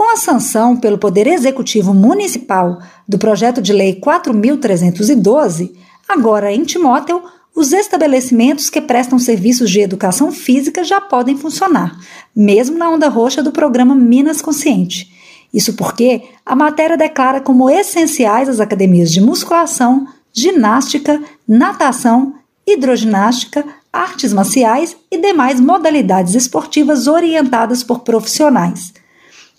Com a sanção pelo Poder Executivo Municipal do projeto de lei 4312, agora em Timóteo, os estabelecimentos que prestam serviços de educação física já podem funcionar, mesmo na onda roxa do programa Minas Consciente. Isso porque a matéria declara como essenciais as academias de musculação, ginástica, natação, hidroginástica, artes marciais e demais modalidades esportivas orientadas por profissionais.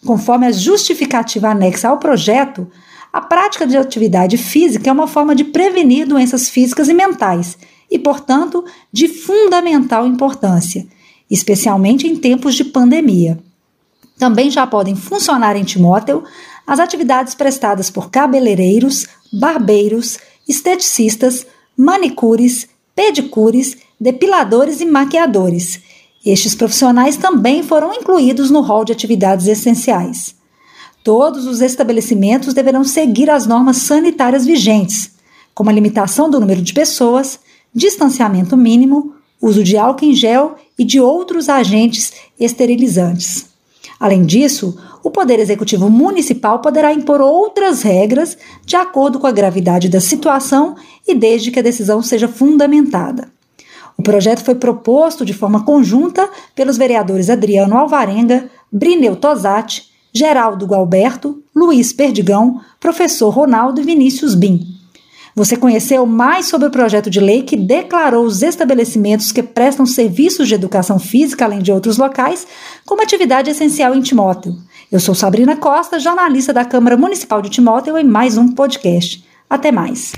Conforme a justificativa anexa ao projeto, a prática de atividade física é uma forma de prevenir doenças físicas e mentais e, portanto, de fundamental importância, especialmente em tempos de pandemia. Também já podem funcionar em Timóteo as atividades prestadas por cabeleireiros, barbeiros, esteticistas, manicures, pedicures, depiladores e maquiadores. Estes profissionais também foram incluídos no rol de atividades essenciais. Todos os estabelecimentos deverão seguir as normas sanitárias vigentes, como a limitação do número de pessoas, distanciamento mínimo, uso de álcool em gel e de outros agentes esterilizantes. Além disso, o Poder Executivo Municipal poderá impor outras regras de acordo com a gravidade da situação e desde que a decisão seja fundamentada. O projeto foi proposto de forma conjunta pelos vereadores Adriano Alvarenga, Brineu Tosati, Geraldo Galberto, Luiz Perdigão, professor Ronaldo e Vinícius Bim. Você conheceu mais sobre o projeto de lei que declarou os estabelecimentos que prestam serviços de educação física, além de outros locais, como atividade essencial em Timóteo. Eu sou Sabrina Costa, jornalista da Câmara Municipal de Timóteo, em mais um podcast. Até mais.